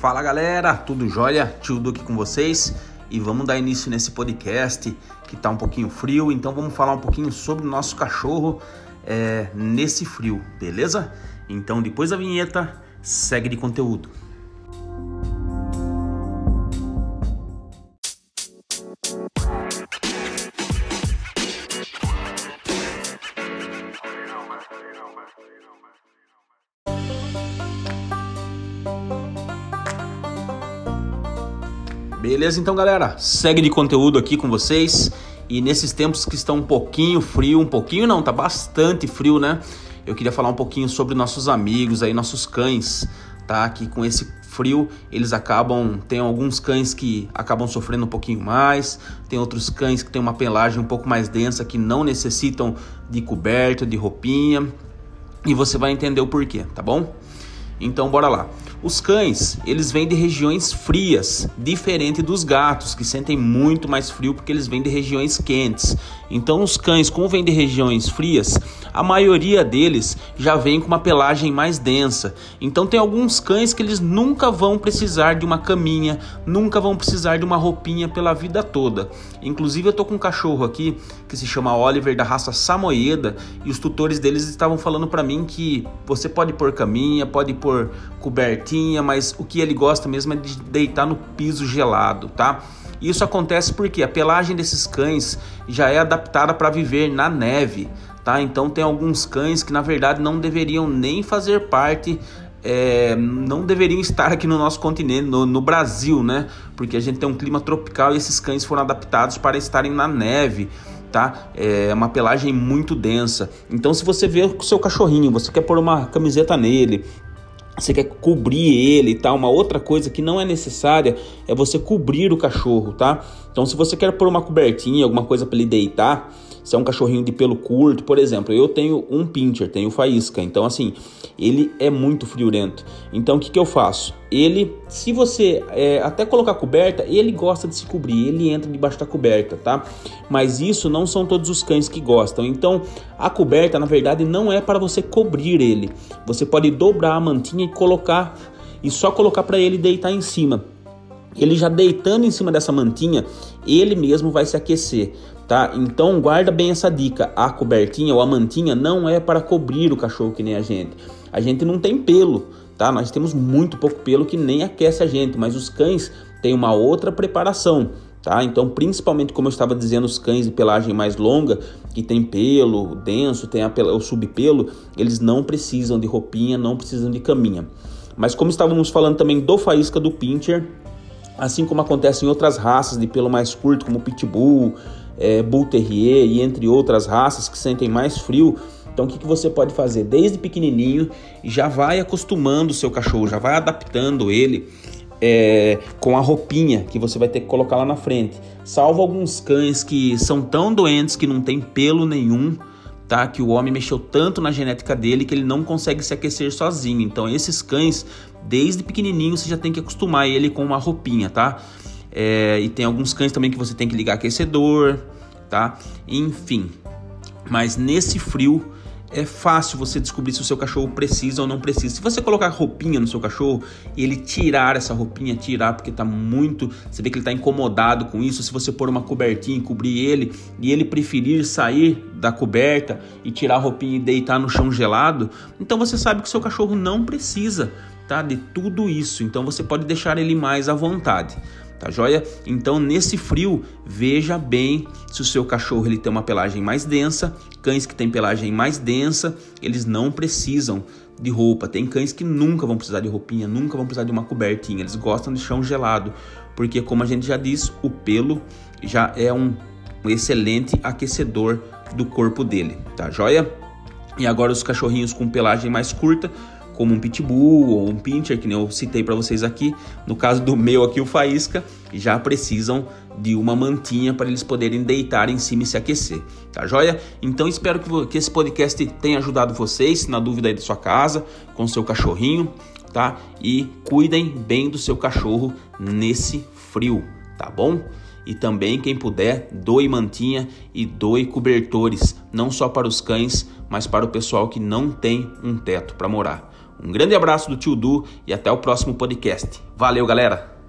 Fala galera, tudo jóia? Tio Du aqui com vocês e vamos dar início nesse podcast que tá um pouquinho frio, então vamos falar um pouquinho sobre o nosso cachorro é, nesse frio, beleza? Então depois da vinheta, segue de conteúdo. Beleza, então galera, segue de conteúdo aqui com vocês. E nesses tempos que estão um pouquinho frio, um pouquinho não, tá bastante frio, né? Eu queria falar um pouquinho sobre nossos amigos aí, nossos cães, tá? Que com esse frio eles acabam, tem alguns cães que acabam sofrendo um pouquinho mais, tem outros cães que têm uma pelagem um pouco mais densa que não necessitam de coberta, de roupinha. E você vai entender o porquê, tá bom? Então bora lá. Os cães, eles vêm de regiões frias, diferente dos gatos, que sentem muito mais frio porque eles vêm de regiões quentes. Então, os cães, como vêm de regiões frias, a maioria deles já vem com uma pelagem mais densa. Então, tem alguns cães que eles nunca vão precisar de uma caminha, nunca vão precisar de uma roupinha pela vida toda. Inclusive, eu tô com um cachorro aqui que se chama Oliver, da raça Samoyeda, e os tutores deles estavam falando para mim que você pode pôr caminha, pode pôr cobertinha mas o que ele gosta mesmo é de deitar no piso gelado, tá? Isso acontece porque a pelagem desses cães já é adaptada para viver na neve, tá? Então tem alguns cães que na verdade não deveriam nem fazer parte é, não deveriam estar aqui no nosso continente, no, no, Brasil, né? Porque a gente tem um clima tropical e esses cães foram adaptados para estarem na neve, tá? É uma pelagem muito densa. Então, se você vê o seu cachorrinho, você quer pôr uma camiseta nele, você quer cobrir ele e tal. Uma outra coisa que não é necessária é você cobrir o cachorro, tá? Então, se você quer pôr uma cobertinha, alguma coisa para ele deitar, se é um cachorrinho de pelo curto, por exemplo, eu tenho um pincher, tenho faísca, então assim, ele é muito friorento. Então o que, que eu faço? Ele, se você é, até colocar coberta, ele gosta de se cobrir, ele entra debaixo da coberta, tá? Mas isso não são todos os cães que gostam. Então a coberta, na verdade, não é para você cobrir ele. Você pode dobrar a mantinha e colocar e só colocar para ele deitar em cima. Ele já deitando em cima dessa mantinha, ele mesmo vai se aquecer tá? Então guarda bem essa dica. A cobertinha ou a mantinha não é para cobrir o cachorro que nem a gente. A gente não tem pelo, tá? Nós temos muito pouco pelo que nem aquece a gente, mas os cães têm uma outra preparação. Tá? Então, principalmente como eu estava dizendo, os cães de pelagem mais longa, que tem pelo denso, tem a, o subpelo, eles não precisam de roupinha, não precisam de caminha. Mas como estávamos falando também do faísca do pincher, assim como acontece em outras raças de pelo mais curto, como pitbull, é, Bull Terrier e entre outras raças que sentem mais frio. Então o que, que você pode fazer? Desde pequenininho já vai acostumando o seu cachorro, já vai adaptando ele é, com a roupinha que você vai ter que colocar lá na frente. Salvo alguns cães que são tão doentes que não tem pelo nenhum, tá? Que o homem mexeu tanto na genética dele que ele não consegue se aquecer sozinho. Então esses cães, desde pequenininho, você já tem que acostumar ele com uma roupinha, tá? É, e tem alguns cães também que você tem que ligar aquecedor, tá? Enfim. Mas nesse frio é fácil você descobrir se o seu cachorro precisa ou não precisa. Se você colocar roupinha no seu cachorro e ele tirar essa roupinha, tirar porque tá muito, você vê que ele tá incomodado com isso, se você pôr uma cobertinha e cobrir ele e ele preferir sair da coberta e tirar a roupinha e deitar no chão gelado, então você sabe que o seu cachorro não precisa, tá, de tudo isso. Então você pode deixar ele mais à vontade tá joia? Então nesse frio, veja bem se o seu cachorro ele tem uma pelagem mais densa, cães que têm pelagem mais densa, eles não precisam de roupa. Tem cães que nunca vão precisar de roupinha, nunca vão precisar de uma cobertinha, eles gostam de chão gelado, porque como a gente já disse, o pelo já é um, um excelente aquecedor do corpo dele, tá joia? E agora os cachorrinhos com pelagem mais curta, como um pitbull ou um pincher, que nem eu citei para vocês aqui. No caso do meu aqui, o faísca, já precisam de uma mantinha para eles poderem deitar em cima e se aquecer, tá joia? Então espero que, que esse podcast tenha ajudado vocês, na dúvida aí da sua casa, com seu cachorrinho, tá? E cuidem bem do seu cachorro nesse frio, tá bom? E também, quem puder, doe mantinha e doe cobertores, não só para os cães, mas para o pessoal que não tem um teto para morar. Um grande abraço do tio Du e até o próximo podcast. Valeu, galera!